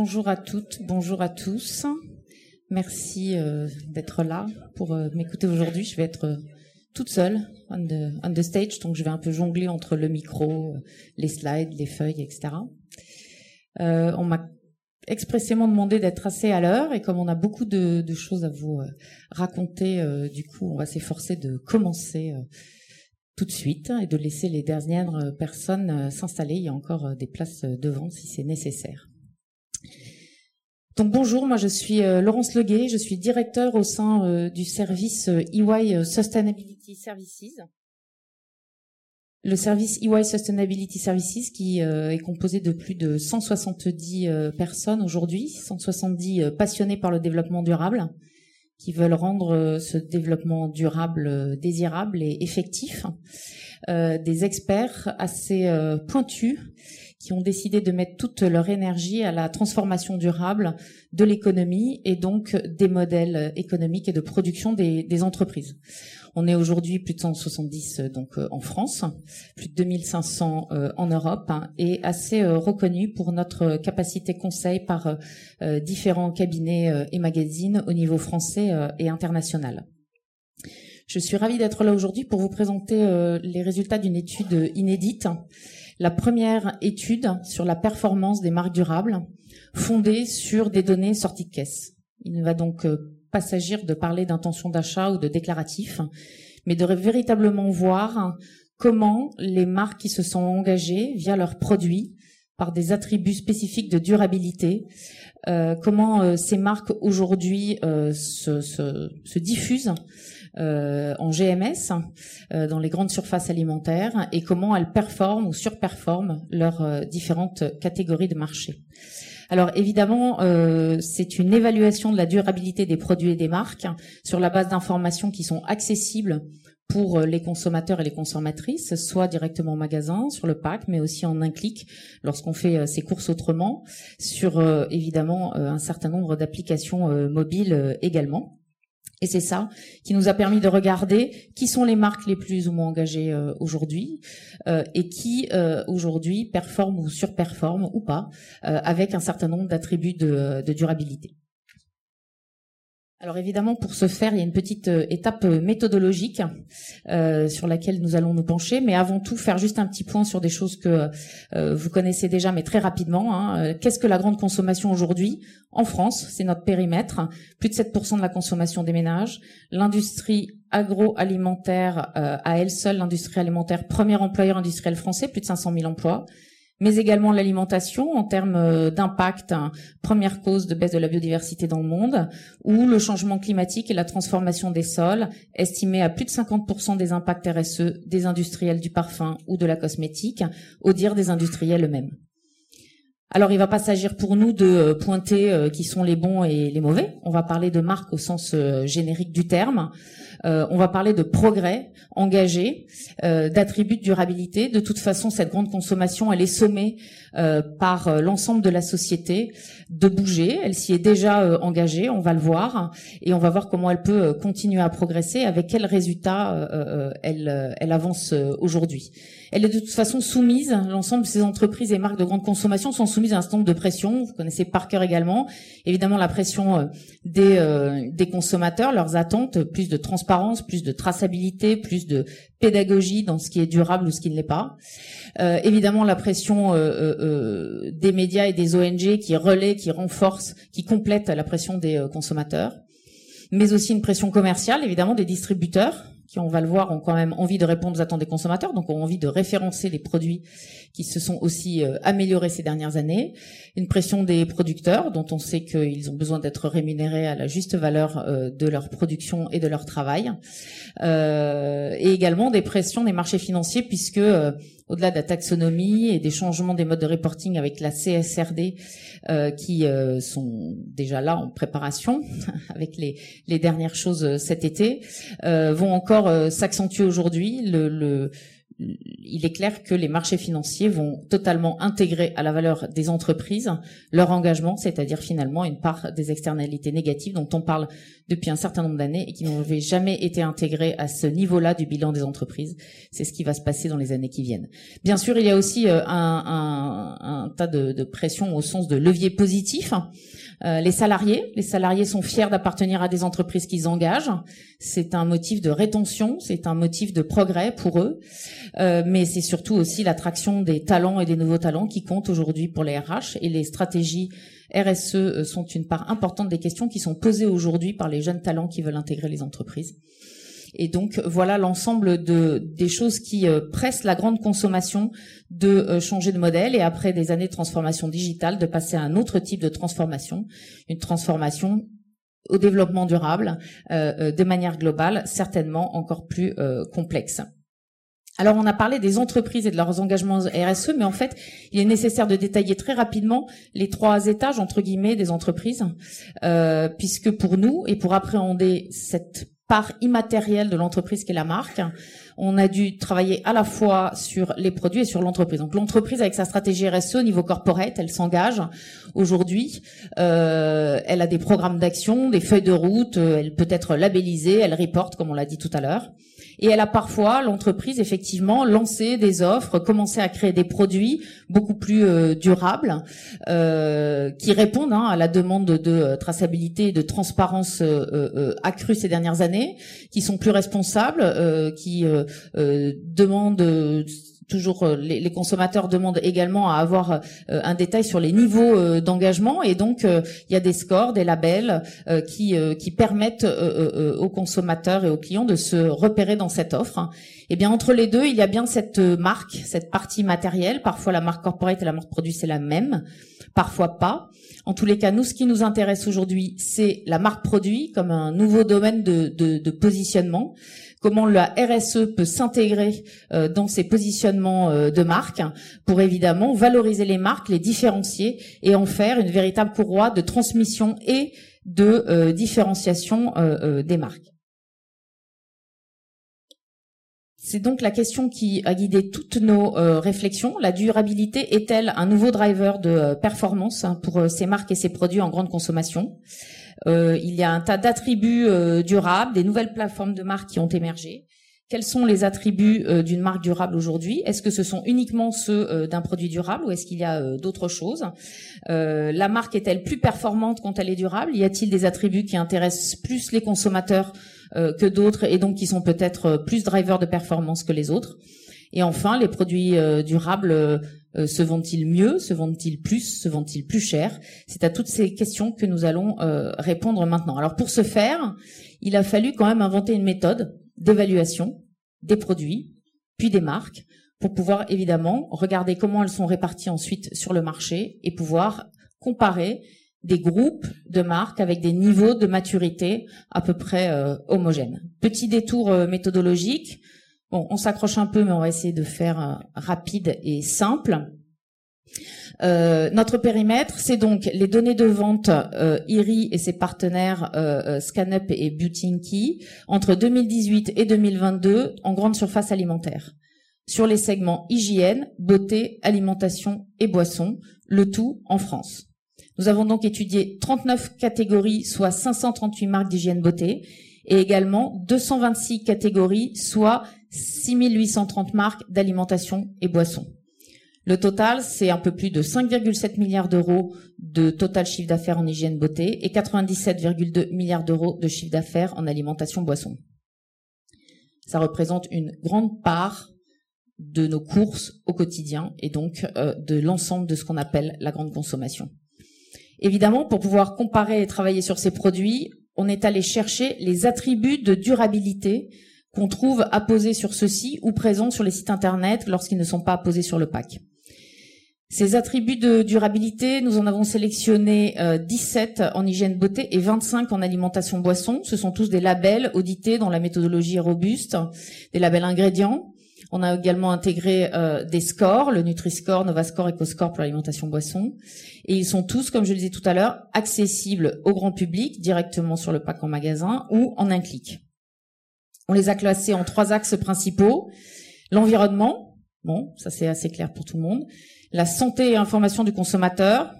Bonjour à toutes, bonjour à tous. Merci euh, d'être là pour euh, m'écouter aujourd'hui. Je vais être euh, toute seule on the, on the, stage, donc je vais un peu jongler entre le micro, les slides, les feuilles, etc. on m'a expressément demandé d'être assez à l'heure et comme on a beaucoup de, de choses à vous raconter, du coup, on va s'efforcer de commencer tout de suite et de laisser les dernières personnes s'installer. Il y a encore des places devant si c'est nécessaire. Donc bonjour, moi je suis euh, Laurence Leguet, je suis directeur au sein euh, du service EY euh, Sustainability Services. Le service EY Sustainability Services qui est composé de plus de 170 personnes aujourd'hui, 170 passionnés par le développement durable, qui veulent rendre ce développement durable désirable et effectif, des experts assez pointus qui ont décidé de mettre toute leur énergie à la transformation durable de l'économie et donc des modèles économiques et de production des, des entreprises. On est aujourd'hui plus de 170 euh, donc euh, en France, plus de 2500 euh, en Europe hein, et assez reconnu pour notre capacité conseil par différents cabinets et magazines au niveau français et international. Je suis ravie d'être là aujourd'hui pour vous présenter les résultats d'une étude inédite la première étude sur la performance des marques durables fondée sur des données sorties de caisse. Il ne va donc euh, pas s'agir de parler d'intention d'achat ou de déclaratif, mais de véritablement voir comment les marques qui se sont engagées via leurs produits par des attributs spécifiques de durabilité, euh, comment euh, ces marques aujourd'hui se, se, diffusent en GMS euh, dans les grandes surfaces alimentaires et comment elles performent ou surperforment leurs euh, différentes catégories de marché. Alors évidemment, c'est une évaluation de la durabilité des produits et des marques sur la base d'informations qui sont accessibles pour les consommateurs et les consommatrices, soit directement au magasin, sur le pack, mais aussi en un clic lorsqu'on fait ses courses autrement, sur évidemment un certain nombre d'applications mobiles également. Et c'est ça qui nous a permis de regarder qui sont les marques les plus ou moins engagées euh, aujourd'hui euh, et qui euh, aujourd'hui performent ou surperforment ou pas avec un certain nombre d'attributs de, de durabilité. Alors évidemment, pour ce faire, il y a une petite euh, étape euh, méthodologique euh, sur laquelle nous allons nous pencher, mais avant tout faire juste un petit point sur des choses que vous connaissez déjà, mais très rapidement. Hein. Qu'est-ce que la grande consommation aujourd'hui en France? C'est notre périmètre, plus de 7% de la consommation des ménages. L'industrie agroalimentaire à elle seule, l'industrie alimentaire, premier employeur industriel français, plus de 500 000 emplois mais également l'alimentation en termes euh, d'impact, hein, première cause de baisse de la biodiversité dans le monde, ou le changement climatique et la transformation des sols, estimés à plus de 50% des impacts RSE des industriels du parfum ou de la cosmétique, au dire des industriels eux-mêmes. Alors, il ne va pas s'agir pour nous de euh, pointer euh, qui sont les bons et les mauvais. On va parler de marques au sens générique du terme. Euh, on va parler de progrès engagé, euh, d'attributs de durabilité. De toute façon, cette grande consommation, elle est sommée euh, par l'ensemble de la société de bouger. Elle s'y est déjà engagée, on va le voir, et on va voir comment elle peut continuer à progresser, avec quels résultats elle, elle avance aujourd'hui. Elle est de toute façon soumise, l'ensemble de ces entreprises et marques de grande consommation sont soumises à un certain nombre de pressions. Vous connaissez par cœur également, évidemment la pression des, des consommateurs, leurs attentes, plus de transparence plus de traçabilité, plus de pédagogie dans ce qui est durable ou ce qui ne l'est pas. Euh, évidemment, la pression euh, euh, des médias et des ONG qui relaient, qui renforcent, qui complètent la pression des consommateurs, mais aussi une pression commerciale, évidemment, des distributeurs qui, on va le voir, ont quand même envie de répondre aux attentes des consommateurs, donc ont envie de référencer les produits qui se sont aussi euh, améliorés ces dernières années. Une pression des producteurs, dont on sait qu'ils ont besoin d'être rémunérés à la juste valeur euh, de leur production et de leur travail. Euh, et également des pressions des marchés financiers, puisque au-delà de la taxonomie et des changements des modes de reporting avec la CSRD euh, qui euh, sont déjà là en préparation avec les, dernières choses euh, cet été, vont encore s'accentuer aujourd'hui. Il est clair que les marchés financiers vont totalement intégrer à la valeur des entreprises leur engagement, c'est-à-dire finalement une part des externalités négatives dont on parle depuis un certain nombre d'années et qui n'avaient jamais été intégrées à ce niveau-là du bilan des entreprises. C'est ce qui va se passer dans les années qui viennent. Bien sûr, il y a aussi euh, un, tas de, de pressions au sens de levier positif. Euh, les salariés, les salariés sont fiers d'appartenir à des entreprises qu'ils engagent. C'est un motif de rétention, c'est un motif de progrès pour eux, euh, mais c'est surtout aussi l'attraction des talents et des nouveaux talents qui comptent aujourd'hui pour les RH et les stratégies RSE euh, sont une part importante des questions qui sont posées aujourd'hui par les jeunes talents qui veulent intégrer les entreprises. Et donc voilà l'ensemble de des choses qui euh, pressent la grande consommation de euh, changer de modèle et après des années de transformation digitale de passer à un autre type de transformation, une transformation au développement durable euh, de manière globale, certainement encore plus complexe. Alors on a parlé des entreprises et de leurs engagements RSE, mais en fait, il est nécessaire de détailler très rapidement les trois étages entre guillemets des entreprises, puisque pour nous et pour appréhender cette part immatérielle de l'entreprise qu'est la marque. On a dû travailler à la fois sur les produits et sur l'entreprise. Donc l'entreprise avec sa stratégie RSE au niveau corporate, elle s'engage aujourd'hui. Euh, elle a des programmes d'action, des feuilles de route. Euh, elle peut être labellisée, elle reporte comme on l'a dit tout à l'heure. Et elle a parfois, l'entreprise, effectivement, lancé des offres, commencé à créer des produits beaucoup plus euh, durables, euh, qui répondent hein, à la demande de traçabilité et de transparence euh, euh, accrue ces dernières années, qui sont plus responsables, qui demandent toujours euh, les, consommateurs demandent également à avoir euh, un détail sur les niveaux euh, d'engagement et donc il y a des scores, des labels qui qui permettent aux consommateurs et aux clients de se repérer dans cette offre. Et eh bien entre les deux, il y a bien cette marque, cette partie matérielle. Parfois la marque corporate et la marque produit c'est la même, parfois pas. En tous les cas, nous, ce qui nous intéresse aujourd'hui, c'est la marque produit comme un nouveau domaine de positionnement comment la RSE peut s'intégrer euh, dans ces positionnements euh, de marque pour évidemment valoriser les marques, les différencier et en faire une véritable courroie de transmission et de euh, différenciation des marques. C'est donc la question qui a guidé toutes nos réflexions. La durabilité est-elle un nouveau driver de performance hein, pour ces marques et ces produits en grande consommation? Il y a un tas d'attributs euh, durables, des nouvelles plateformes de marques qui ont émergé. Quels sont les attributs euh, d'une marque durable aujourd'hui? Est-ce que ce sont uniquement ceux d'un produit durable ou est-ce qu'il y a d'autres choses? La marque est-elle plus performante quand elle est durable? Y a-t-il des attributs qui intéressent plus les consommateurs que d'autres et donc qui sont peut-être plus drivers de performance que les autres? Et enfin, les produits durables euh, se vendent-ils mieux Se vendent-ils plus Se vendent-ils plus cher? C'est à toutes ces questions que nous allons euh, répondre maintenant. Alors pour ce faire, il a fallu quand même inventer une méthode d'évaluation des produits, puis des marques, pour pouvoir évidemment regarder comment elles sont réparties ensuite sur le marché et pouvoir comparer des groupes de marques avec des niveaux de maturité à peu près euh, homogènes. Petit détour méthodologique. Bon, on s'accroche un peu, mais on va essayer de faire euh, rapide et simple. Euh, notre périmètre, c'est donc les données de vente euh, IRI et ses partenaires euh, ScanUp et Beauty entre 2018 et 2022 en grande surface alimentaire sur les segments hygiène, beauté, alimentation et boissons, le tout en France. Nous avons donc étudié 39 catégories, soit 538 marques d'hygiène beauté, et également 226 catégories, soit 6830 marques d'alimentation et boissons. Le total, c'est un peu plus de 5,7 milliards d'euros de total chiffre d'affaires en hygiène beauté et 97,2 milliards d'euros de chiffre d'affaires en alimentation boisson. Ça représente une grande part de nos courses au quotidien et donc euh, de l'ensemble de ce qu'on appelle la grande consommation. Évidemment, pour pouvoir comparer et travailler sur ces produits, on est allé chercher les attributs de durabilité qu'on trouve apposés sur ceux-ci ou présents sur les sites internet lorsqu'ils ne sont pas apposés sur le pack. Ces attributs de durabilité, nous en avons sélectionné 17 euh, en hygiène beauté et 25 en alimentation boisson. Ce sont tous des labels audités dans la méthodologie robuste, des labels ingrédients. On a également intégré euh, des scores, le Nutri-Score, Nova-Score, EcoScore pour l'alimentation boisson. Et ils sont tous, comme je le disais tout à l'heure, accessibles au grand public directement sur le pack en magasin ou en un clic. On les a classés en trois axes principaux. L'environnement, bon, ça c'est assez clair pour tout le monde. La santé et information du consommateur,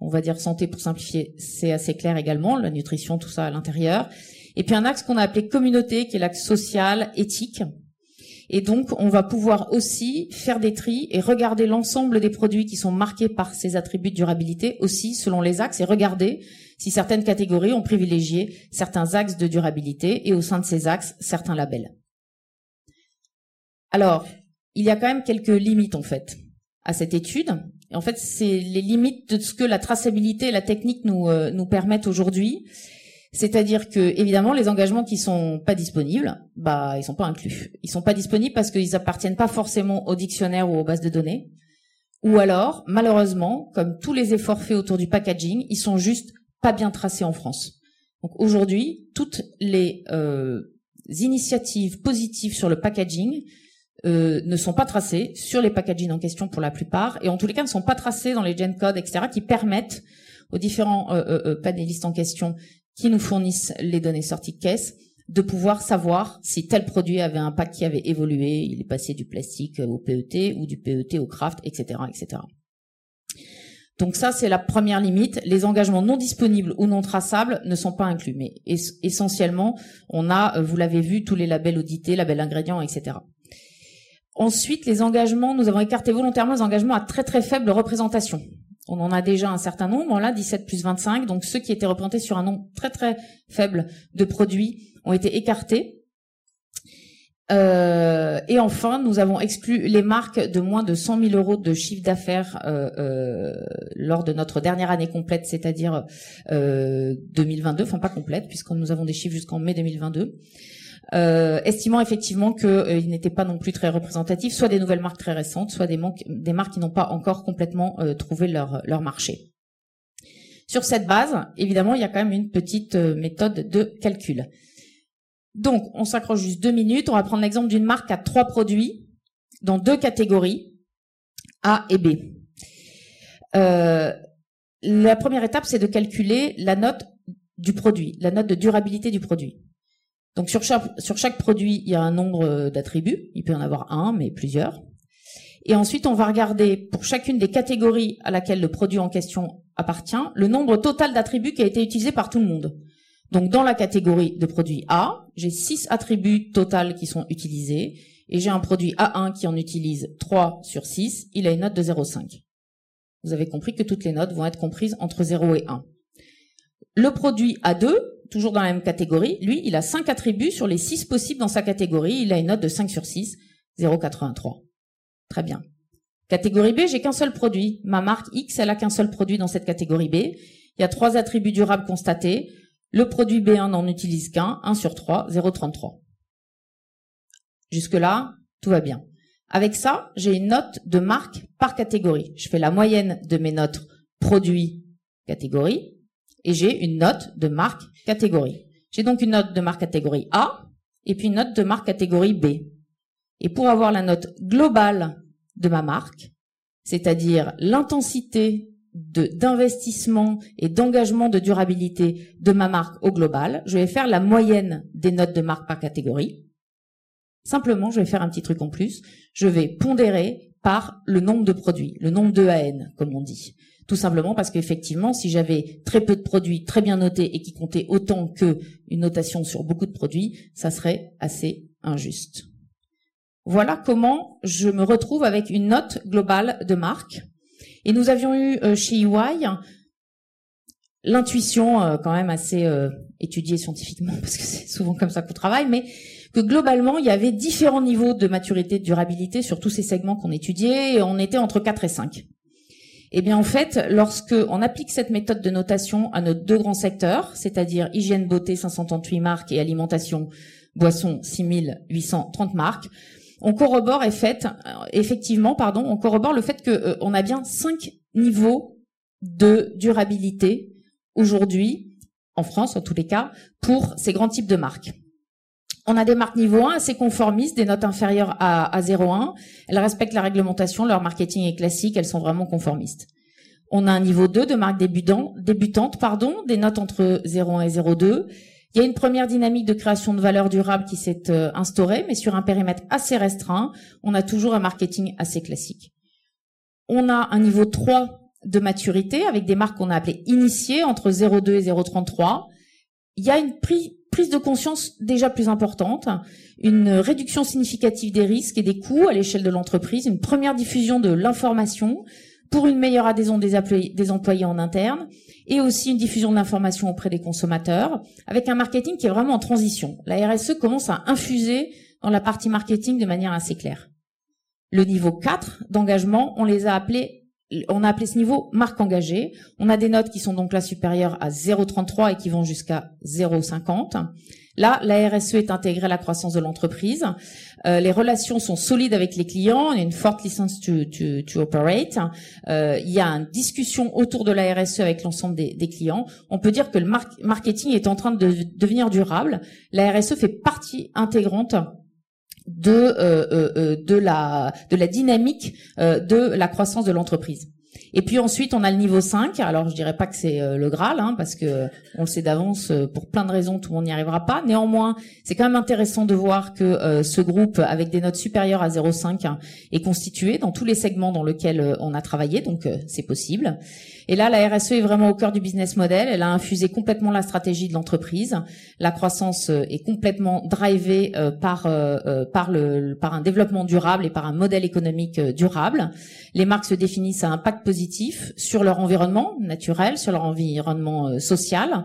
on va dire santé pour simplifier, c'est assez clair également, la nutrition, tout ça à l'intérieur. Et puis un axe qu'on a appelé communauté, qui est l'axe social, éthique. Et donc, on va pouvoir aussi faire des tris et regarder l'ensemble des produits qui sont marqués par ces attributs de durabilité aussi selon les axes et regarder si certaines catégories ont privilégié certains axes de durabilité et au sein de ces axes, certains labels. Alors, il y a quand même quelques limites en fait à cette étude. En fait, c'est les limites de ce que la traçabilité et la technique nous, euh, permettent aujourd'hui. C'est-à-dire que évidemment les engagements qui sont pas disponibles, bah ils sont pas inclus. Ils sont pas disponibles parce qu'ils appartiennent pas forcément au dictionnaire ou aux bases de données. Ou alors, malheureusement, comme tous les efforts faits autour du packaging, ils sont juste pas bien tracés en France. Donc aujourd'hui, toutes les euh, initiatives positives sur le packaging euh, ne sont pas tracés sur les packaging en question pour la plupart, et en tous les cas ne sont pas tracés dans les gen codes, etc., qui permettent aux différents euh, euh, panélistes en question qui nous fournissent les données sorties de caisse de pouvoir savoir si tel produit avait un pack qui avait évolué, il est passé du plastique au PET ou du PET au craft, etc., etc. Donc ça, c'est la première limite. Les engagements non disponibles ou non traçables ne sont pas inclus. Mais essentiellement, on a, vous l'avez vu, tous les labels audités, labels ingrédients, etc. Ensuite, les engagements, nous avons écarté volontairement les engagements à très très faible représentation. On en a déjà un certain nombre, là, 17 plus 25. Donc ceux qui étaient représentés sur un nombre très très faible de produits ont été écartés. Euh, et enfin, nous avons exclu les marques de moins de 100 000 euros de chiffre d'affaires euh, euh, lors de notre dernière année complète, c'est-à-dire 2022, enfin pas complète, puisque nous avons des chiffres jusqu'en mai 2022 euh, estimant effectivement qu'il euh, n'était pas non plus très représentatif, soit des nouvelles marques très récentes, soit des, marques qui n'ont pas encore complètement euh, trouvé leur, marché. Sur cette base, évidemment, il y a quand même une petite euh, méthode de calcul. Donc, on s'accroche juste deux minutes. On va prendre l'exemple d'une marque à trois produits dans deux catégories, A et B. Euh, la première étape, c'est de calculer la note du produit, la note de durabilité du produit. Donc sur chaque, produit, il y a un nombre euh, d'attributs. Il peut y en avoir un, mais plusieurs. Et ensuite, on va regarder pour chacune des catégories à laquelle le produit en question appartient, le nombre total d'attributs qui a été utilisé par tout le monde. Donc dans la catégorie de produit A, j'ai 6 attributs total qui sont utilisés et j'ai un produit A1 qui en utilise 3 sur 6, il a une note de 0,5. Vous avez compris que toutes les notes vont être comprises entre 0 et 1. Le produit A2, toujours dans la même catégorie, lui, il a 5 attributs sur les 6 possibles dans sa catégorie. Il a une note de 5 sur 6, 0,83. Très bien. Catégorie B, j'ai qu'un seul produit. Ma marque X, elle a qu'un seul produit dans cette catégorie B. Il y a trois attributs durables constatés. Le produit B1 n'en utilise qu'un, 1 sur 3, 0,33. Jusque-là, tout va bien. Avec ça, j'ai une note de marque par catégorie. Je fais la moyenne de mes notes produits catégorie et j'ai une note de marque catégorie. J'ai donc une note de marque catégorie A et puis une note de marque catégorie B. Et pour avoir la note globale de ma marque, c'est-à-dire l'intensité d'investissement et d'engagement de durabilité de ma marque au global, je vais faire la moyenne des notes de marque par catégorie. Simplement, je vais faire un petit truc en plus. Je vais pondérer par le nombre de produits, le nombre de AN, comme on dit. Tout simplement parce qu'effectivement, si j'avais très peu de produits très bien notés et qui comptaient autant que une notation sur beaucoup de produits, ça serait assez injuste. Voilà comment je me retrouve avec une note globale de marque. Et nous avions eu euh, chez EY l'intuition euh, quand même assez euh, étudiée scientifiquement, parce que c'est souvent comme ça qu'on travaille, mais que globalement, il y avait différents niveaux de maturité, de durabilité sur tous ces segments qu'on étudiait, et on était entre 4 et 5. Eh bien, en fait, lorsque on applique cette méthode de notation à nos deux grands secteurs, c'est-à-dire hygiène beauté 538 marques et alimentation boisson 6830 marques, on corrobore fait, effectivement, pardon, on corrobore le fait qu'on euh, a bien cinq niveaux de durabilité aujourd'hui, en France en tous les cas, pour ces grands types de marques. On a des marques niveau 1 assez conformistes, des notes inférieures à, à 0,1. Elles respectent la réglementation, leur marketing est classique, elles sont vraiment conformistes. On a un niveau 2 de marques débutantes, pardon, des notes entre 0,1 et 0,2. Il y a une première dynamique de création de valeur durable qui s'est euh, instaurée, mais sur un périmètre assez restreint. On a toujours un marketing assez classique. On a un niveau 3 de maturité avec des marques qu'on a appelées initiées entre 0,2 et 0,33. Il y a une prise de conscience déjà plus importante, une réduction significative des risques et des coûts à l'échelle de l'entreprise, une première diffusion de l'information pour une meilleure adhésion des, employés en interne et aussi une diffusion de l'information auprès des consommateurs avec un marketing qui est vraiment en transition. La RSE commence à infuser dans la partie marketing de manière assez claire. Le niveau 4 d'engagement, on les a appelés on a appelé ce niveau marque engagée. On a des notes qui sont donc là supérieures à 0,33 et qui vont jusqu'à 0,50. Là, la RSE est intégrée à la croissance de l'entreprise. Euh, les relations sont solides avec les clients. Il y a une forte licence to, to, to operate. Euh, il y a une discussion autour de la RSE avec l'ensemble des, clients. On peut dire que le marketing est en train de devenir durable. La RSE fait partie intégrante de euh, de la de la dynamique de la croissance de l'entreprise. Et puis ensuite, on a le niveau 5. Alors, je dirais pas que c'est euh, le Graal, hein, parce que on le sait d'avance, euh, pour plein de raisons, tout le monde n'y arrivera pas. Néanmoins, c'est quand même intéressant de voir que euh, ce groupe, avec des notes supérieures à 0,5, hein, est constitué dans tous les segments dans lesquels on a travaillé, donc c'est possible. Et là, la RSE est vraiment au cœur du business model. Elle a infusé complètement la stratégie de l'entreprise. La croissance est complètement drivée par par le par un développement durable et par un modèle économique durable. Les marques se définissent à impact positif sur leur environnement naturel, sur leur environnement euh, social,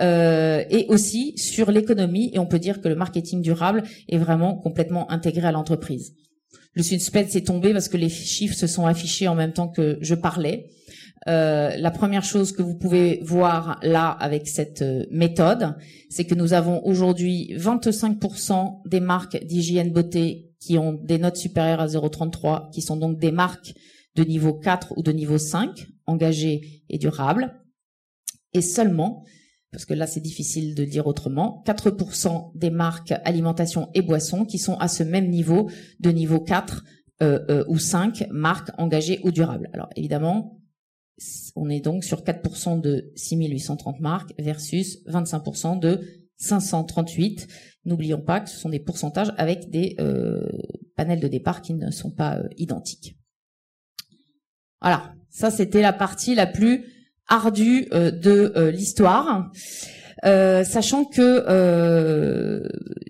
euh, et aussi sur l'économie. Et on peut dire que le marketing durable est vraiment complètement intégré à l'entreprise. Le suspense est tombé parce que les chiffres se sont affichés en même temps que je parlais. Euh, la première chose que vous pouvez voir là avec cette méthode, c'est que nous avons aujourd'hui 25% des marques d'hygiène beauté qui ont des notes supérieures à 0,33, qui sont donc des marques de niveau 4 ou de niveau 5, engagé et durable. Et seulement, parce que là c'est difficile de dire autrement, 4% des marques alimentation et boissons qui sont à ce même niveau de niveau 4 euh, euh, ou 5 marques engagées ou durables. Alors évidemment, on est donc sur 4% de 6830 marques versus 25% de 538. N'oublions pas que ce sont des pourcentages avec des euh, panels de départ qui ne sont pas identiques. Voilà, ça c'était la partie la plus ardue euh, de euh, l'histoire. Euh, sachant que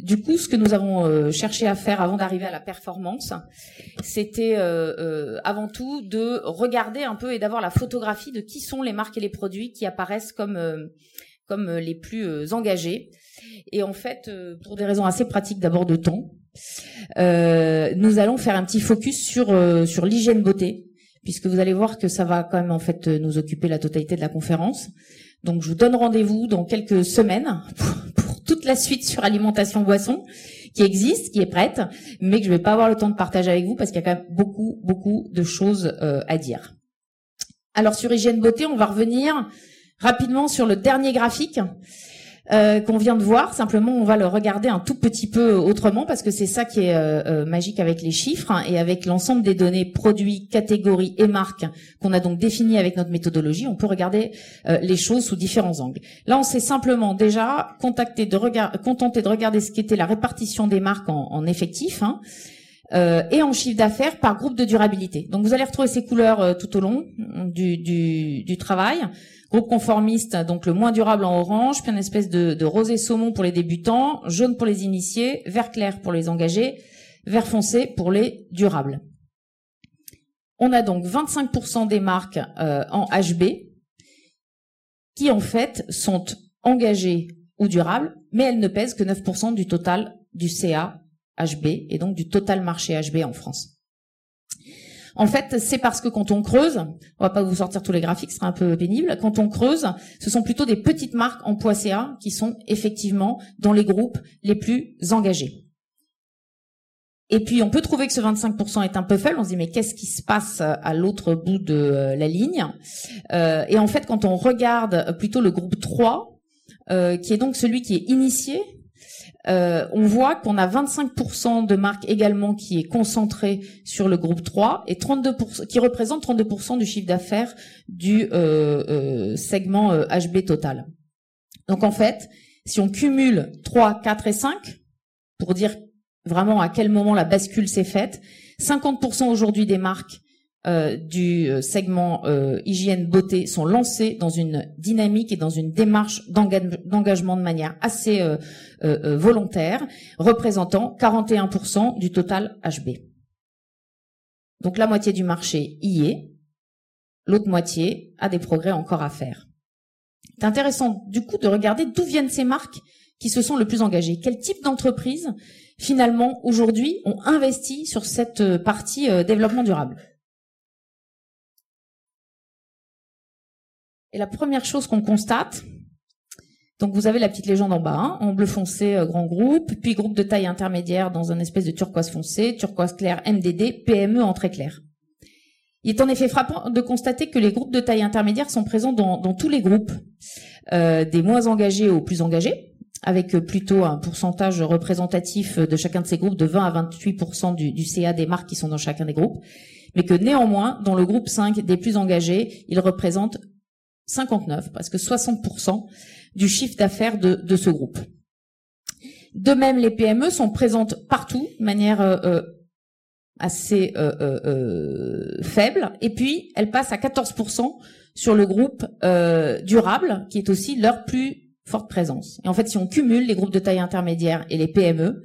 du coup, ce que nous avons cherché à faire avant d'arriver à la performance, c'était avant tout de regarder un peu et d'avoir la photographie de qui sont les marques et les produits qui apparaissent comme comme les plus engagés. Et en fait, pour des raisons assez pratiques, d'abord de temps, nous allons faire un petit focus sur sur l'hygiène beauté puisque vous allez voir que ça va quand même en fait nous occuper la totalité de la conférence. Donc je vous donne rendez-vous dans quelques semaines pour, toute la suite sur alimentation boisson qui existe, qui est prête, mais que je vais pas avoir le temps de partager avec vous parce qu'il y a quand même beaucoup beaucoup de choses euh, à dire. Alors sur hygiène beauté, on va revenir rapidement sur le dernier graphique. Euh, qu'on vient de voir. Simplement, on va le regarder un tout petit peu autrement parce que c'est ça qui est euh, euh, magique avec les chiffres hein, et avec l'ensemble des données produits, catégories et marques qu'on a donc définies avec notre méthodologie. On peut regarder les choses sous différents angles. Là, on s'est simplement déjà contacté de contenté de regarder ce qu'était la répartition des marques en, en effectifs. Hein, et en chiffre d'affaires par groupe de durabilité. Donc vous allez retrouver ces couleurs tout au long du, du, du travail. Groupe conformiste, donc le moins durable en orange, puis une espèce de, rosé saumon pour les débutants, jaune pour les initiés, vert clair pour les engagés, vert foncé pour les durables. On a donc 25% des marques euh, en HB qui en fait sont engagées ou durables, mais elles ne pèsent que 9% du total du CA HB et donc du total marché HB en France. En fait, c'est parce que quand on creuse, on va pas vous sortir tous les graphiques, ce sera un peu pénible. Quand on creuse, ce sont plutôt des petites marques en poids CA qui sont effectivement dans les groupes les plus engagés. Et puis on peut trouver que ce 25% est un peu faible. On se dit mais qu'est-ce qui se passe à l'autre bout de euh, la ligne? Euh, Et en fait, quand on regarde plutôt le groupe 3, euh, qui est donc celui qui est initié, euh, on voit qu'on a 25% de marques également qui est concentré sur le groupe 3 et 32% qui représente 32% du chiffre d'affaires du euh, euh, segment HB total. Donc en fait, Si on cumule 3, 4 et 5, pour dire vraiment à quel moment la bascule s'est faite, 50% aujourd'hui des marques euh, du euh, segment euh, hygiène beauté sont lancées dans une dynamique et dans une démarche d'engagement de manière assez volontaire, représentant 41% du total HB. Donc la moitié du marché y est, l'autre moitié a des progrès encore à faire. C'est intéressant du coup de regarder d'où viennent ces marques qui se sont le plus engagées. Quel type d'entreprise finalement aujourd'hui ont investi sur cette partie développement durable? Et la première chose qu'on constate, donc vous avez la petite légende en bas, hein, en bleu foncé, euh, grand groupe, puis groupe de taille intermédiaire dans un espèce de turquoise foncé, turquoise clair, MDD, PME en très clair. Il est en effet frappant de constater que les groupes de taille intermédiaire sont présents dans, tous les groupes, euh, des moins engagés aux plus engagés, avec plutôt un pourcentage représentatif de chacun de ces groupes de 20 à 28 du, du CA des marques qui sont dans chacun des groupes, mais que néanmoins, dans le groupe 5 des plus engagés, ils représentent 59, parce que 60% du chiffre d'affaires de, ce groupe. De même, les PME sont présentes partout, de manière euh, euh, assez euh, faible, et puis elles passent à 14% sur le groupe durable, qui est aussi leur plus forte présence. Et en fait, si on cumule les groupes de taille intermédiaire et les PME,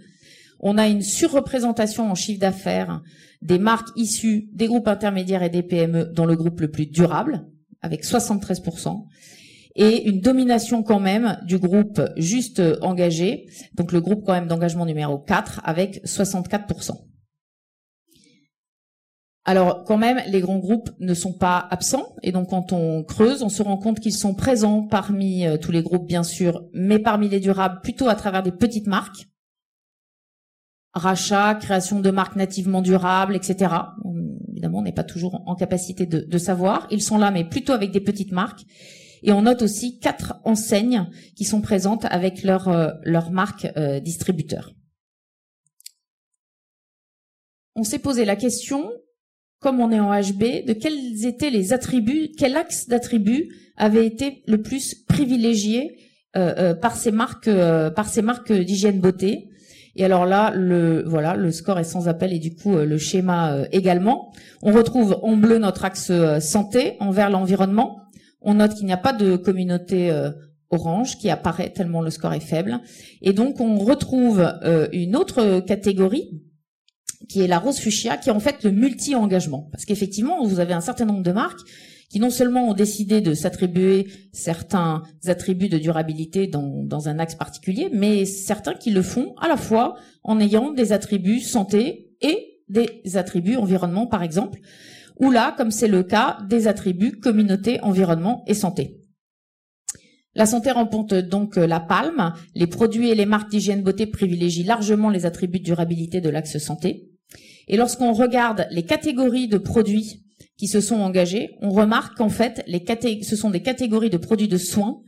on a une surreprésentation en chiffre d'affaires des marques issues des groupes intermédiaires et des PME dans le groupe le plus durable, avec 73%, et une domination quand même du groupe juste engagé, donc le groupe quand même d'engagement numéro 4, avec 64%. Alors quand même, les grands groupes ne sont pas absents, et donc quand on creuse, on se rend compte qu'ils sont présents parmi euh, tous les groupes, bien sûr, mais parmi les durables, plutôt à travers des petites marques, rachat, création de marques nativement durables, etc évidemment, on n'est pas toujours en capacité de, savoir. Ils sont là, mais plutôt avec des petites marques. Et on note aussi quatre enseignes qui sont présentes avec leur, euh, leur marque euh. On s'est posé la question, comme on est en HB, de quels étaient les attributs, quel axe d'attributs avait été le plus privilégié euh, marques, par ces marques d'hygiène beauté. Et alors là, le voilà, le score est sans appel et du coup euh, le schéma euh, également. On retrouve en bleu notre axe euh, santé, envers l'environnement. On note qu'il n'y a pas de communauté orange qui apparaît tellement le score est faible. Et donc on retrouve une autre catégorie qui est la rose fuchsia, qui est en fait le multi-engagement. Parce qu'effectivement, vous avez un certain nombre de marques qui non seulement ont décidé de s'attribuer certains attributs de durabilité dans, un axe particulier, mais certains qui le font à la fois en ayant des attributs santé et des attributs environnement, par exemple, ou là, comme c'est le cas, des attributs communauté, environnement et santé. La santé remporte donc la palme. Les produits et les marques d'hygiène beauté privilégient largement les attributs de durabilité de l'axe santé. Et lorsqu'on regarde les catégories de produits qui se sont engagés, on remarque qu'en fait, les ce sont des catégories de produits de soins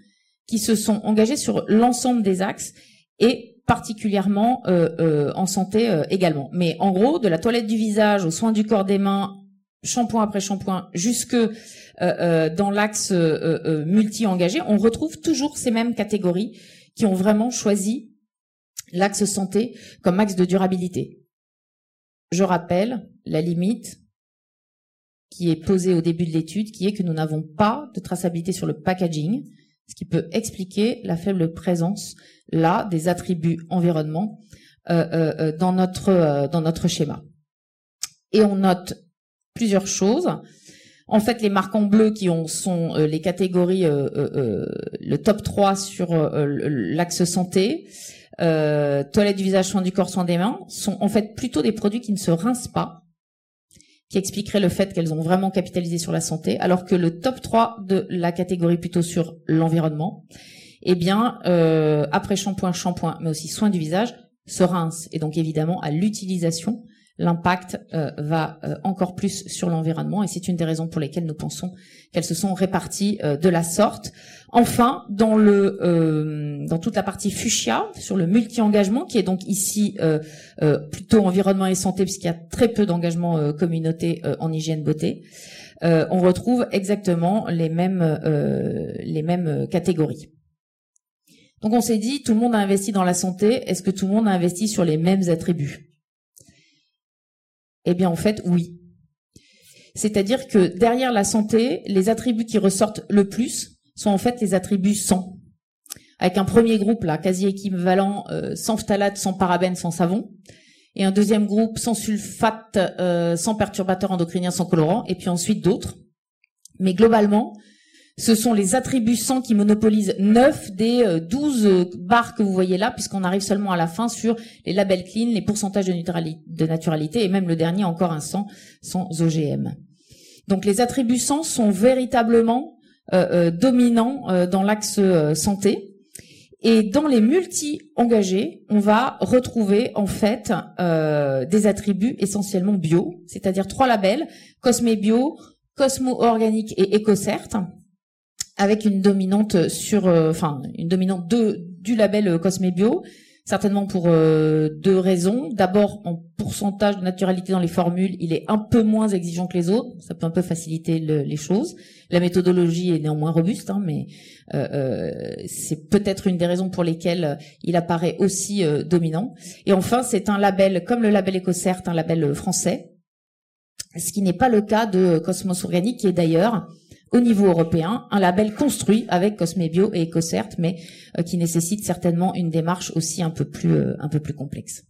qui se sont engagés sur l'ensemble des axes et particulièrement euh, euh, en santé euh, également. Mais en gros, de la toilette du visage aux soins du corps des mains, shampoing après shampoing, jusque dans l'axe multi-engagé, on retrouve toujours ces mêmes catégories qui ont vraiment choisi l'axe santé comme axe de durabilité. Je rappelle la limite qui est posé au début de l'étude, qui est que nous n'avons pas de traçabilité sur le packaging, ce qui peut expliquer la faible présence là des attributs environnement euh, euh, euh, dans notre dans notre schéma. Et on note plusieurs choses. En fait, les marques en bleu qui ont sont les catégories le top 3 sur l'axe santé, toilette du visage, soins du corps, soins des mains, sont en fait plutôt des produits qui ne se rincent pas qui expliquerait le fait qu'elles ont vraiment capitalisé sur la santé, alors que le top 3 de la catégorie plutôt sur l'environnement, eh bien, euh, après shampoing, shampoing, mais aussi soins du visage, se rince. Et donc évidemment, à l'utilisation, l'impact euh, va euh, encore plus sur l'environnement et c'est une des raisons pour lesquelles nous pensons qu'elles se sont réparties euh, de la sorte. Enfin, dans toute la partie fuchsia sur le multi-engagement qui est donc ici plutôt environnement et santé puisqu'il y a très peu d'engagement communauté en hygiène beauté, on retrouve exactement les mêmes les mêmes catégories. Donc on s'est dit, tout le monde a investi dans la santé, est-ce que tout le monde a investi sur les mêmes attributs? Eh bien en fait, oui. C'est-à-dire que derrière la santé, les attributs qui ressortent le plus sont en fait les attributs sans. Avec un premier groupe là, quasi équivalent, euh, sans phtalate, sans parabènes, sans savon. Et un deuxième groupe sans sulfate, euh, sans perturbateur endocrinien, sans colorant. Et puis ensuite d'autres. Mais globalement, ce sont les attributs 100 qui monopolisent 9 des 12 euh, barres que vous voyez là, puisqu'on arrive seulement à la fin sur les labels clean, les pourcentages de, naturalité, et même le dernier encore un 100 sans OGM. Donc les attributs 100 sont véritablement euh, euh, dominants dans l'axe santé. Et dans les multi-engagés, on va retrouver en fait des attributs essentiellement bio, c'est-à-dire trois labels, Cosme Bio, Cosmo Organique et EcoCert, avec une dominante sur, euh, enfin une dominante de, du label euh, Cosme Bio, certainement pour euh, deux raisons. D'abord, en pourcentage de naturalité dans les formules, il est un peu moins exigeant que les autres. Ça peut un peu faciliter les choses. La méthodologie est néanmoins robuste, hein, mais c'est peut-être une des raisons pour lesquelles il apparaît aussi dominant. Et enfin, c'est un label, comme le label EcoCert, un label français, ce qui n'est pas le cas de Cosmos Organique, qui est d'ailleurs au niveau européen, un label construit avec Cosmebio et EcoCert, mais euh, qui nécessite certainement une démarche aussi un peu plus, euh, un peu plus complexe.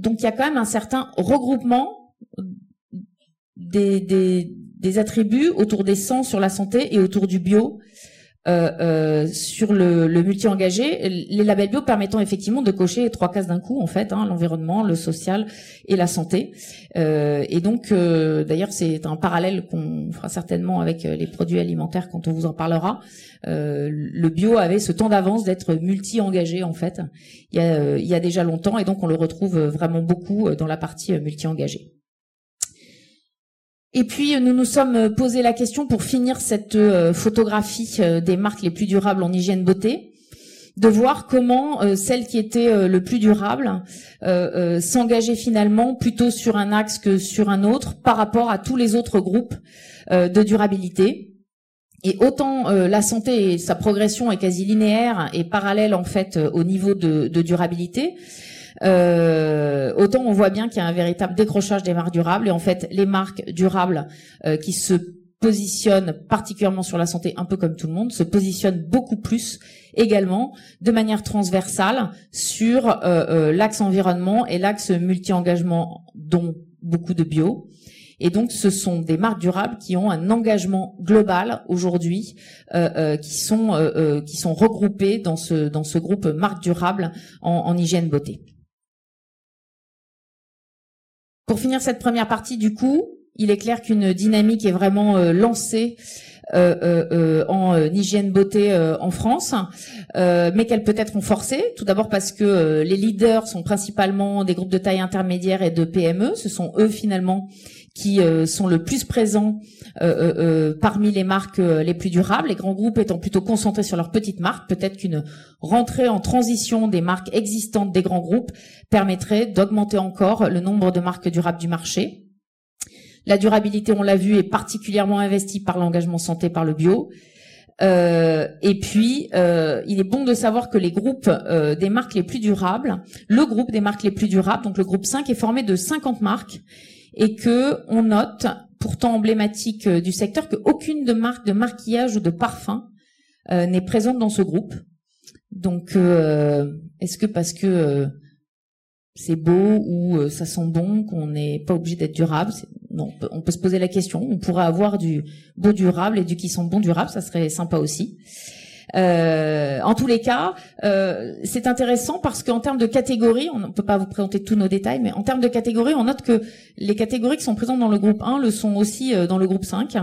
Donc il y a quand même un certain regroupement des attributs autour des sens sur la santé et autour du bio euh, euh, sur le, le multi-engagé, les labels bio permettant effectivement de cocher trois cases d'un coup en fait, hein, l'environnement, le social et la santé. Euh, et donc, euh, d'ailleurs, c'est un parallèle qu'on fera certainement avec les produits alimentaires quand on vous en parlera. le bio avait ce temps d'avance d'être multi-engagé en fait, il y, a, il y a déjà longtemps, et donc on le retrouve vraiment beaucoup dans la partie multi-engagée. Et puis nous nous sommes posé la question pour finir cette euh, photographie euh, des marques les plus durables en hygiène beauté, de voir comment euh, celle qui était le plus durable s'engageait finalement plutôt sur un axe que sur un autre par rapport à tous les autres groupes de durabilité. Et autant la santé et sa progression est quasi linéaire et parallèle en fait au niveau de, durabilité, euh, autant on voit bien qu'il y a un véritable décrochage des marques durables. Et en fait, les marques durables euh, qui se positionnent particulièrement sur la santé, un peu comme tout le monde, se positionnent beaucoup plus également de manière transversale sur euh, l'axe environnement et l'axe multi-engagement, dont beaucoup de bio. Et donc, ce sont des marques durables qui ont un engagement global aujourd'hui, qui sont qui sont regroupées dans ce dans ce groupe marques durables en hygiène beauté. Pour finir cette première partie, du coup, il est clair qu'une dynamique est vraiment euh, lancée en hygiène beauté en France, mais qu'elle peut être renforcée. Tout d'abord parce que les leaders sont principalement des groupes de taille intermédiaire et de PME. Ce sont eux finalement qui sont le plus présents parmi les marques les plus durables. Les grands groupes étant plutôt concentrés sur leurs petites marques, peut-être qu'une rentrée en transition des marques existantes des grands groupes permettrait d'augmenter encore le nombre de marques durables du marché. La durabilité, on l'a vu, est particulièrement investie par l'engagement santé, par le bio. Euh, et puis, euh, il est bon de savoir que les groupes euh, des marques les plus durables, le groupe des marques les plus durables, donc le groupe 5, est formé de 50 marques et que on note, pourtant emblématique du secteur, qu'aucune de marque de maquillage ou de parfum n'est présente dans ce groupe. Donc, est-ce que parce que c'est beau ou euh, ça sent bon, qu'on n'est pas obligé d'être durable. On peut, se poser la question. On pourrait avoir du beau durable et du qui sent bon durable, ça serait sympa aussi. Euh, en tous les cas, euh, c'est intéressant parce qu'en termes de catégories, on ne peut pas vous présenter tous nos détails, mais en termes de catégories, on note que les catégories qui sont présentes dans le groupe 1 le sont aussi dans le groupe 5.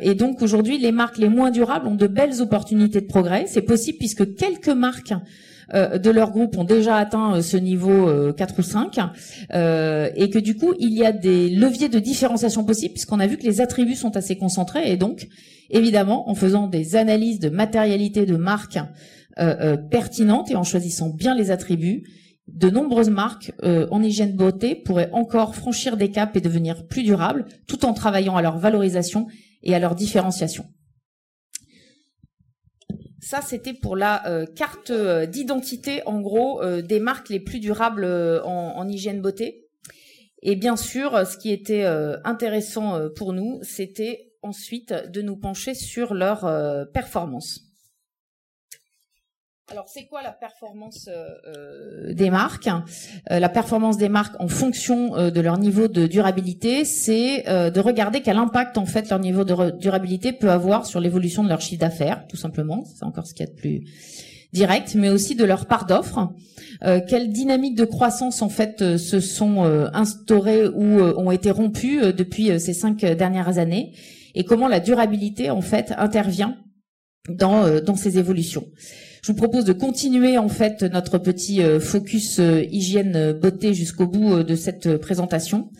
et donc aujourd'hui, les marques les moins durables ont de belles opportunités de progrès. C'est possible puisque quelques marques de leur groupe ont déjà atteint euh, ce niveau 4 euh, ou 5 et que du coup il y a des leviers de différenciation possibles puisqu'on a vu que les attributs sont assez concentrés et donc évidemment en faisant des analyses de matérialité de marque pertinentes et en choisissant bien les attributs de nombreuses marques en hygiène beauté pourraient encore franchir des caps et devenir plus durables tout en travaillant à leur valorisation et à leur différenciation. Ça, c'était pour la euh, carte euh, d'identité, en gros, euh, des marques les plus durables en, en, hygiène beauté. Et bien sûr, ce qui était intéressant pour nous, c'était ensuite de nous pencher sur leur performance. Alors, c'est quoi la performance euh, euh, des marques? Euh, La performance des marques en fonction de leur niveau de durabilité, c'est de regarder quel impact en fait leur niveau de durabilité peut avoir sur l'évolution de leur chiffre d'affaires, tout simplement. C'est encore ce qu'il y a de plus direct, mais aussi de leur part d'offres. quelle dynamique de croissance en fait se sont instaurées ou ont été rompues depuis ces cinq dernières années, et comment la durabilité en fait intervient dans dans ces évolutions? Je vous propose de continuer en fait notre petit euh, focus euh, hygiène euh, beauté jusqu'au bout de cette présentation.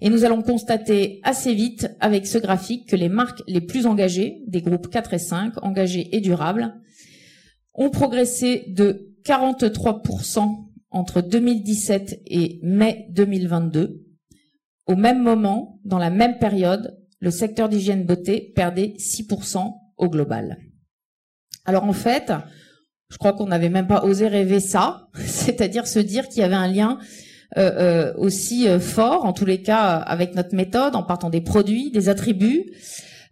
Et nous allons constater assez vite avec ce graphique que les marques les plus engagées, des groupes 4 et 5, engagés et durables, ont progressé de 43% entre 2017 et mai 2022. Au même moment, dans la même période, le secteur d'hygiène beauté perdait 6% au global. Alors en fait, je crois qu'on n'avait même pas osé rêver ça, c'est-à-dire se dire qu'il y avait un lien euh, euh, aussi euh, fort, en tous les cas, avec notre méthode, en partant des produits, des attributs,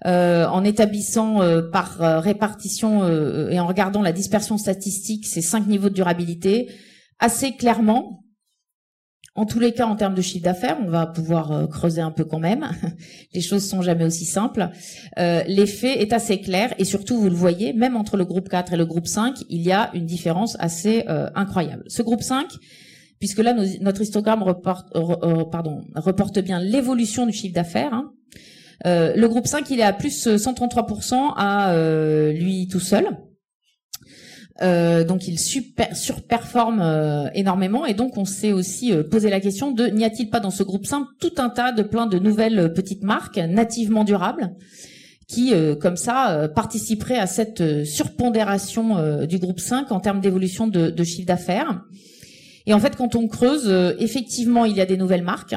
en établissant par répartition et en regardant la dispersion statistique ces cinq niveaux de durabilité assez clairement en tous les cas, en termes de chiffre d'affaires, on va pouvoir euh, creuser un peu quand même. Les choses sont jamais aussi simples. Euh, L'effet est assez clair et surtout, vous le voyez, même entre le groupe 4 et le groupe 5, il y a une différence assez euh, incroyable. Ce groupe 5, puisque là, notre histogramme reporte, pardon, reporte bien l'évolution du chiffre d'affaires. Hein. le groupe 5, il est à plus 133% à lui tout seul. Euh, donc il super, surperforme euh, énormément et donc on s'est aussi euh, posé la question de n'y a-t-il pas dans ce groupe simple tout un tas de plein de nouvelles petites marques nativement durables qui comme ça participeraient à cette surpondération du groupe 5 en termes d'évolution de, de chiffre d'affaires? Et en fait, quand on creuse, effectivement, il y a des nouvelles marques,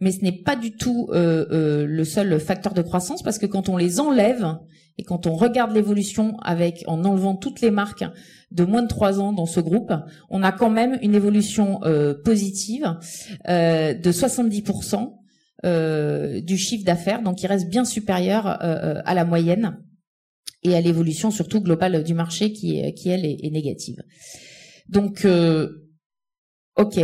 mais ce n'est pas du tout le seul facteur de croissance parce que quand on les enlève et quand on regarde l'évolution avec en enlevant toutes les marques de moins de trois ans dans ce groupe, on a quand même une évolution euh, positive euh, de 70% euh, du chiffre d'affaires, donc il reste bien supérieur à la moyenne et à l'évolution surtout globale du marché qui, est, qui elle, est, négative. Donc, ok,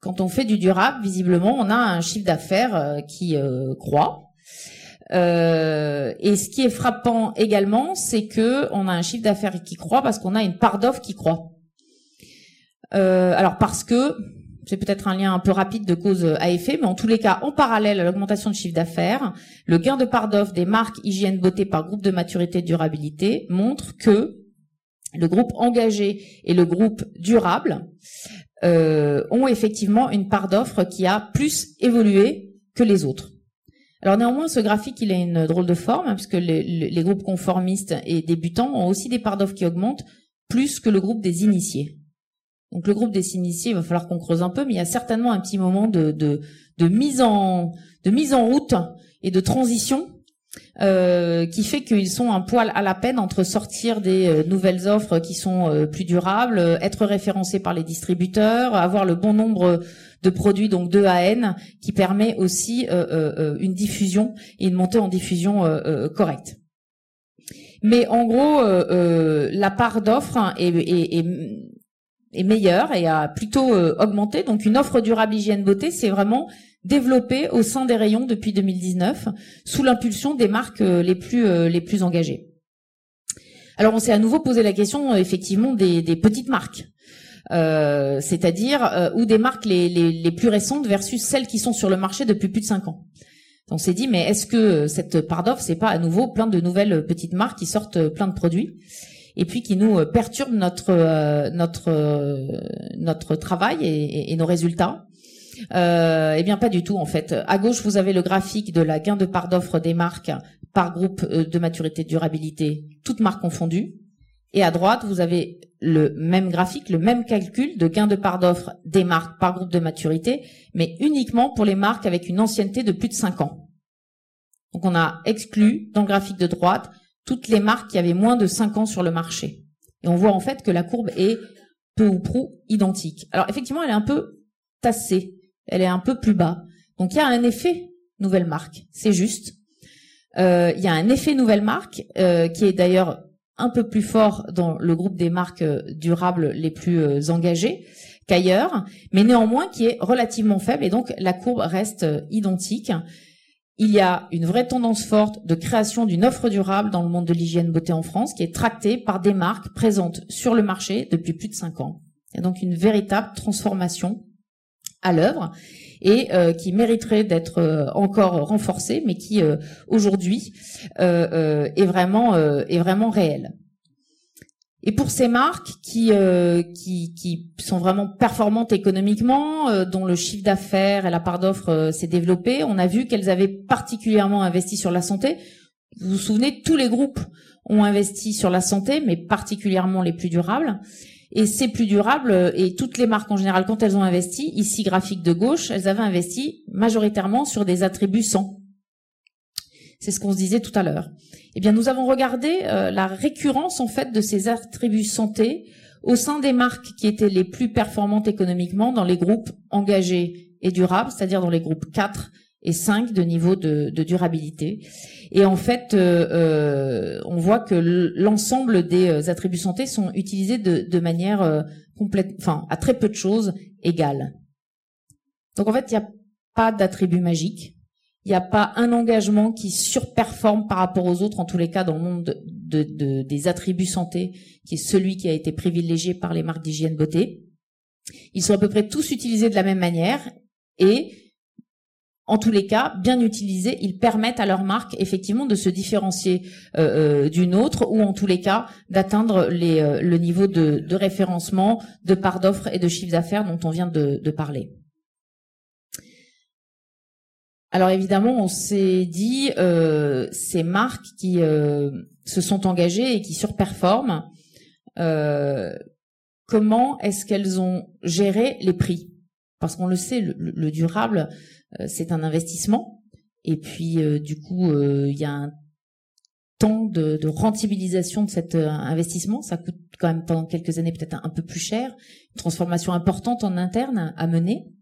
quand on fait du durable, visiblement, on a un chiffre d'affaires qui croît, euh, et ce qui est frappant également, c'est que on a un chiffre d'affaires qui croît parce qu'on a une part d'offre qui croît. Euh, alors parce que c'est peut-être un lien un peu rapide de cause à effet, mais en tous les cas, en parallèle à l'augmentation de chiffre d'affaires, le gain de part d'offre des marques hygiène beauté par groupe de maturité et durabilité montre que le groupe engagé et le groupe durable euh, ont effectivement une part d'offre qui a plus évolué que les autres. Alors néanmoins, ce graphique, il a une drôle de forme, hein, puisque les, groupes conformistes et débutants ont aussi des parts d'offres qui augmentent plus que le groupe des initiés. Donc le groupe des initiés, il va falloir qu'on creuse un peu, mais il y a certainement un petit moment de mise en route et de transition euh, qui fait qu'ils sont un poil à la peine entre sortir des euh, nouvelles offres qui sont euh, plus durables, être référencés par les distributeurs, avoir le bon nombre de produits donc de AN qui permet aussi une diffusion et une montée en diffusion correcte. Mais en gros, la part d'offre est, est, est, meilleure et a plutôt augmenté. Donc une offre durable hygiène beauté, c'est vraiment développé au sein des rayons depuis 2019 sous l'impulsion des marques les plus les plus engagées. Alors on s'est à nouveau posé la question effectivement des, petites marques. Euh, c'est-à-dire euh, ou des marques les, plus récentes versus celles qui sont sur le marché depuis plus de cinq ans. On s'est dit, mais est-ce que cette part d'offre, c'est pas à nouveau plein de nouvelles petites marques qui sortent plein de produits et puis qui nous perturbent notre travail et, nos résultats euh, Eh bien, pas du tout en fait. À gauche, vous avez le graphique de la gain de part d'offre des marques par groupe de maturité de durabilité, toutes marques confondues. Et à droite, vous avez le même graphique, le même calcul de gain de part d'offre des marques par groupe de maturité, mais uniquement pour les marques avec une ancienneté de plus de 5 ans. Donc on a exclu dans le graphique de droite toutes les marques qui avaient moins de 5 ans sur le marché. Et on voit en fait que la courbe est peu ou prou identique. Alors effectivement, elle est un peu tassée, elle est un peu plus bas. Donc il y a un effet nouvelle marque, c'est juste. Euh, il y a un effet nouvelle marque euh, qui est d'ailleurs un peu plus fort dans le groupe des marques euh, durables les plus engagées qu'ailleurs, mais néanmoins qui est relativement faible et donc la courbe reste identique. Il y a une vraie tendance forte de création d'une offre durable dans le monde de l'hygiène beauté en France qui est tractée par des marques présentes sur le marché depuis plus de cinq ans. Il y a donc une véritable transformation à l'œuvre et euh, qui mériterait d'être euh, encore renforcée, mais qui euh, aujourd'hui est vraiment est vraiment réelle. Et pour ces marques qui, qui, qui sont vraiment performantes économiquement, dont le chiffre d'affaires et la part d'offre s'est développé, on a vu qu'elles avaient particulièrement investi sur la santé. Vous vous souvenez, tous les groupes ont investi sur la santé, mais particulièrement les plus durables. Et c'est plus durable. Et toutes les marques en général, quand elles ont investi, ici graphique de gauche, elles avaient investi majoritairement sur des attributs 100. C'est ce qu'on se disait tout à l'heure. Eh bien, nous avons regardé euh, la récurrence en fait de ces attributs santé au sein des marques qui étaient les plus performantes économiquement dans les groupes engagés et durables, c'est-à-dire dans les groupes 4 et 5 de niveau de, de durabilité. Et en fait, euh, euh, on voit que l'ensemble des euh, attributs santé sont utilisés de, de manière complète, enfin à très peu de choses égales. Donc en fait, il n'y a pas d'attribut magique. Il n'y a pas un engagement qui surperforme par rapport aux autres, en tous les cas dans le monde de, de, des attributs santé, qui est celui qui a été privilégié par les marques d'hygiène beauté. Ils sont à peu près tous utilisés de la même manière et en tous les cas, bien utilisés, ils permettent à leur marque effectivement de se différencier euh, euh, d'une autre, ou en tous les cas d'atteindre euh, le niveau de, référencement, de part d'offres et de chiffre d'affaires dont on vient de, parler. Alors évidemment, on s'est dit ces marques qui se sont engagées et qui surperforment, comment est-ce qu'elles ont géré les prix? Parce qu'on le sait, le durable, euh, c'est un investissement. Et puis, euh, du coup, euh, il y a un temps de, rentabilisation de cet investissement. Ça coûte quand même pendant quelques années peut-être un, peu plus cher. Une transformation importante en interne à mener,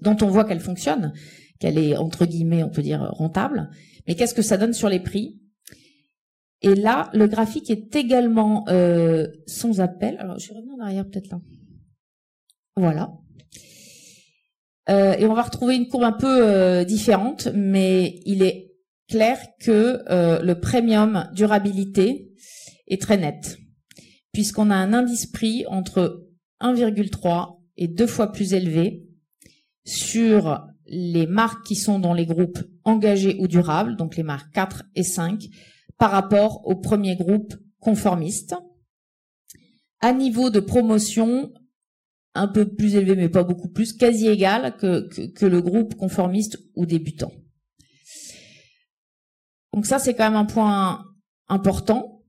dont on voit qu'elle fonctionne, qu'elle est entre guillemets, on peut dire rentable. Mais qu'est-ce que ça donne sur les prix? Et là, le graphique est également sans appel. Alors, je revenir en arrière peut-être là. Voilà. Euh, et on va retrouver une courbe un peu euh, différente, mais il est clair que euh, le premium durabilité est très net, puisqu'on a un indice prix entre 1,3 et deux fois plus élevé sur les marques qui sont dans les groupes engagés ou durables, donc les marques 4 et 5, par rapport au premier groupe conformiste. À niveau de promotion, un peu plus élevé, mais pas beaucoup plus, quasi égal que, que, le groupe conformiste ou débutant. Donc ça, c'est quand même un point important.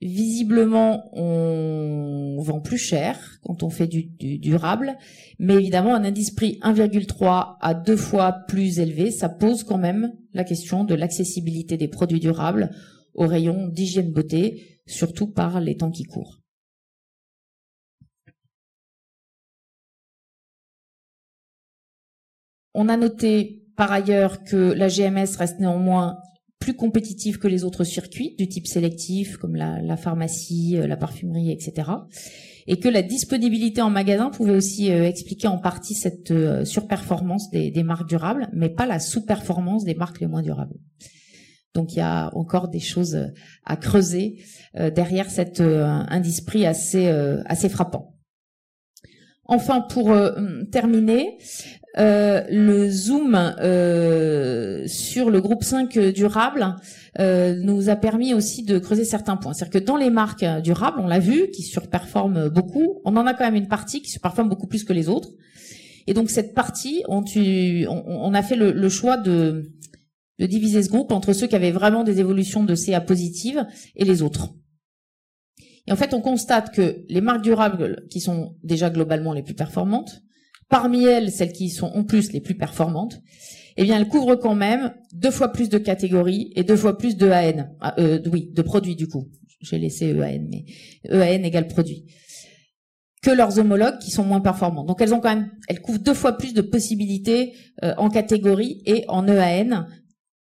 Visiblement, on vend plus cher quand on fait du, du durable, mais évidemment, un indice prix 1,3 à deux fois plus élevé, ça pose quand même la question de l'accessibilité des produits durables au rayon d'hygiène beauté, surtout par les temps qui courent. On a noté par ailleurs que la GMS reste néanmoins plus compétitive que les autres circuits du type sélectif comme la, pharmacie, euh, la parfumerie, etc. Et que la disponibilité en magasin pouvait aussi euh, expliquer en partie cette euh, surperformance des, marques durables, mais pas la sous-performance des marques les moins durables. Donc il y a encore des choses à creuser derrière cet indice assez frappant. Enfin, pour terminer, euh, le zoom euh, sur le groupe 5 durable euh, nous a permis aussi de creuser certains points. C'est-à-dire que dans les marques durables, on l'a vu, qui surperforment beaucoup, on en a quand même une partie qui surperforme beaucoup plus que les autres. Et donc cette partie, on, on, a fait le, choix de, de diviser ce groupe entre ceux qui avaient vraiment des évolutions de CA positives et les autres. Et en fait, on constate que les marques durables, qui sont déjà globalement les plus performantes, Parmi elles, celles qui sont en plus les plus performantes, eh bien, elles couvrent quand même deux fois plus de catégories et deux fois plus de AN, ah, euh, oui, de produits du coup. j'ai laissé EAN, mais EAN égale produit, que leurs homologues qui sont moins performants. Donc elles ont quand même, elles couvrent deux fois plus de possibilités euh, en catégorie et en EAN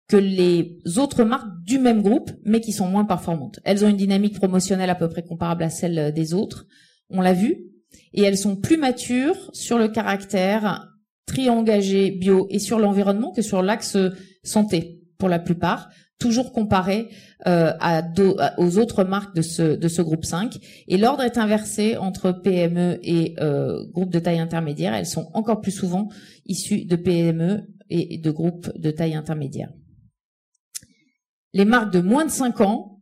que les autres marques du même groupe, mais qui sont moins performantes. Elles ont une dynamique promotionnelle à peu près comparable à celle des autres, on l'a vu, et elles sont plus matures sur le caractère tri-engagé bio et sur l'environnement que sur l'axe santé, pour la plupart, toujours comparé euh, à aux autres marques de ce, de ce groupe 5. Et l'ordre est inversé entre PME et euh, groupes de taille intermédiaire. Elles sont encore plus souvent issues de PME et de groupes de taille intermédiaire les marques de moins de 5 ans,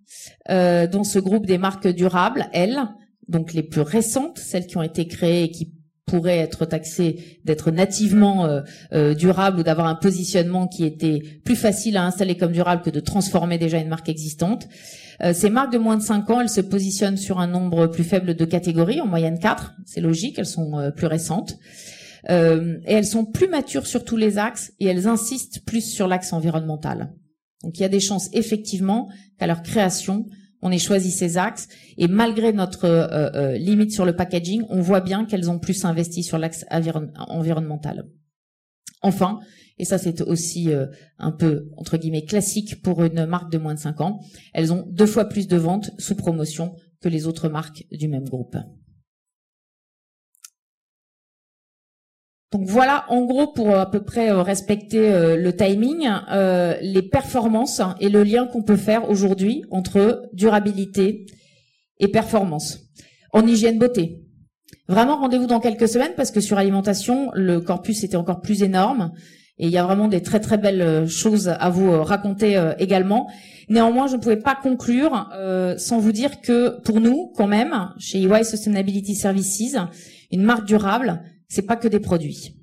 euh, dans ce groupe des marques durables, elles, donc les plus récentes, celles qui ont été créées et qui pourraient être taxées d'être nativement euh, euh, durables ou d'avoir un positionnement qui était plus facile à installer comme durable que de transformer déjà une marque existante. ces marques de moins de 5 ans, elles se positionnent sur un nombre plus faible de catégories, en moyenne 4, c'est logique, elles sont plus récentes. et elles sont plus matures sur tous les axes et elles insistent plus sur l'axe environnemental. Donc il y a des chances effectivement qu'à leur création, on ait choisi ces axes et malgré notre euh, euh, limite sur le packaging, on voit bien qu'elles ont plus investi sur l'axe environnemental. Enfin, et ça c'est aussi euh, un peu entre guillemets classique pour une marque de moins de 5 ans, elles ont deux fois plus de ventes sous promotion que les autres marques du même groupe. Donc voilà, en gros, pour euh, à peu près euh, respecter euh, le timing, les performances et le lien qu'on peut faire aujourd'hui entre durabilité et performance. En hygiène beauté. Vraiment, rendez-vous dans quelques semaines parce que sur alimentation, le corpus était encore plus énorme et il y a vraiment des très très belles choses à vous raconter également. Néanmoins, je ne pouvais pas conclure sans vous dire que pour nous, quand même, chez EY Sustainability Services, une marque durable, c'est pas que des produits.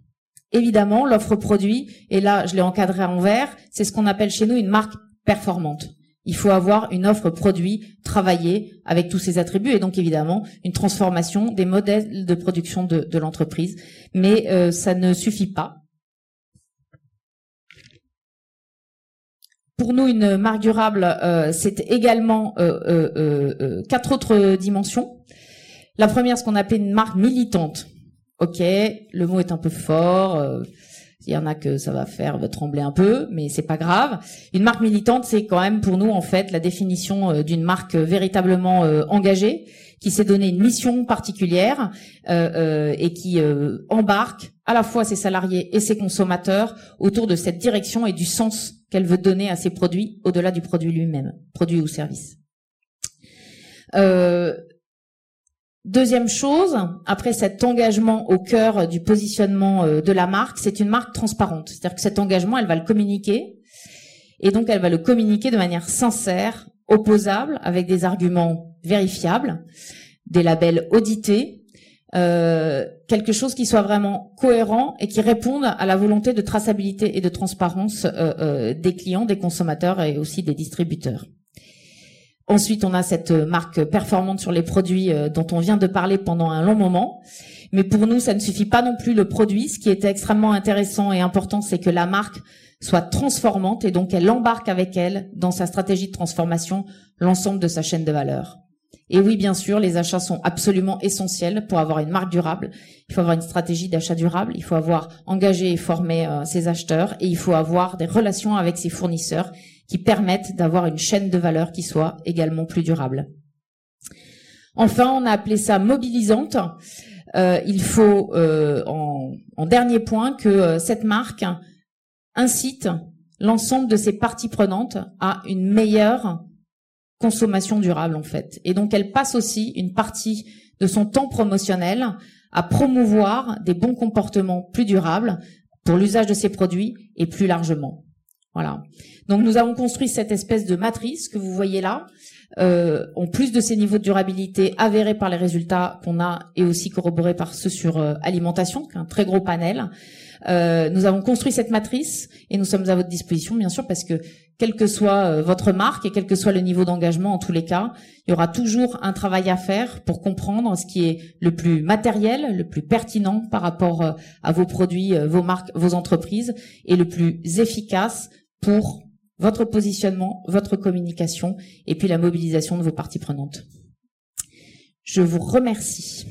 Évidemment, l'offre produit, et là, je l'ai encadré en vert, c'est ce qu'on appelle chez nous une marque performante. Il faut avoir une offre produit travaillée avec tous ses attributs et donc évidemment une transformation des modèles de production de, l'entreprise. Mais euh, ça ne suffit pas. Pour nous, une marque durable, euh, c'est également euh, quatre autres dimensions. La première, ce qu'on appelle une marque militante. Ok, le mot est un peu fort. Euh, il y en a que ça va faire trembler un peu, mais c'est pas grave. Une marque militante, c'est quand même pour nous en fait la définition euh, d'une marque véritablement euh, engagée, qui s'est donné une mission particulière et qui embarque à la fois ses salariés et ses consommateurs autour de cette direction et du sens qu'elle veut donner à ses produits au-delà du produit lui-même, produit ou service. Euh, Deuxième chose, après cet engagement au cœur du positionnement euh, de la marque, c'est une marque transparente. C'est-à-dire que cet engagement, elle va le communiquer, et donc elle va le communiquer de manière sincère, opposable, avec des arguments vérifiables, des labels audités, euh, quelque chose qui soit vraiment cohérent et qui réponde à la volonté de traçabilité et de transparence euh, des clients, des consommateurs et aussi des distributeurs. Ensuite, on a cette marque performante sur les produits euh, dont on vient de parler pendant un long moment. Mais pour nous, ça ne suffit pas non plus le produit. Ce qui est extrêmement intéressant et important, c'est que la marque soit transformante et donc elle embarque avec elle dans sa stratégie de transformation l'ensemble de sa chaîne de valeur. Et oui, bien sûr, les achats sont absolument essentiels pour avoir une marque durable. Il faut avoir une stratégie d'achat durable, il faut avoir engagé et formé euh, ses acheteurs et il faut avoir des relations avec ses fournisseurs qui permettent d'avoir une chaîne de valeur qui soit également plus durable. Enfin, on a appelé ça mobilisante. Euh, il faut, euh, en, dernier point, que euh, cette marque incite l'ensemble de ses parties prenantes à une meilleure consommation durable, en fait. Et donc, elle passe aussi une partie de son temps promotionnel à promouvoir des bons comportements plus durables pour l'usage de ses produits et plus largement. Voilà. Donc nous avons construit cette espèce de matrice que vous voyez là, euh, en plus de ces niveaux de durabilité avérés par les résultats qu'on a et aussi corroborés par ceux sur euh, alimentation, un très gros panel. Euh, nous avons construit cette matrice et nous sommes à votre disposition, bien sûr, parce que quelle que soit euh, votre marque et quel que soit le niveau d'engagement, en tous les cas, il y aura toujours un travail à faire pour comprendre ce qui est le plus matériel, le plus pertinent par rapport euh, à vos produits, vos marques, vos entreprises, et le plus efficace pour votre positionnement, votre communication et puis la mobilisation de vos parties prenantes. Je vous remercie.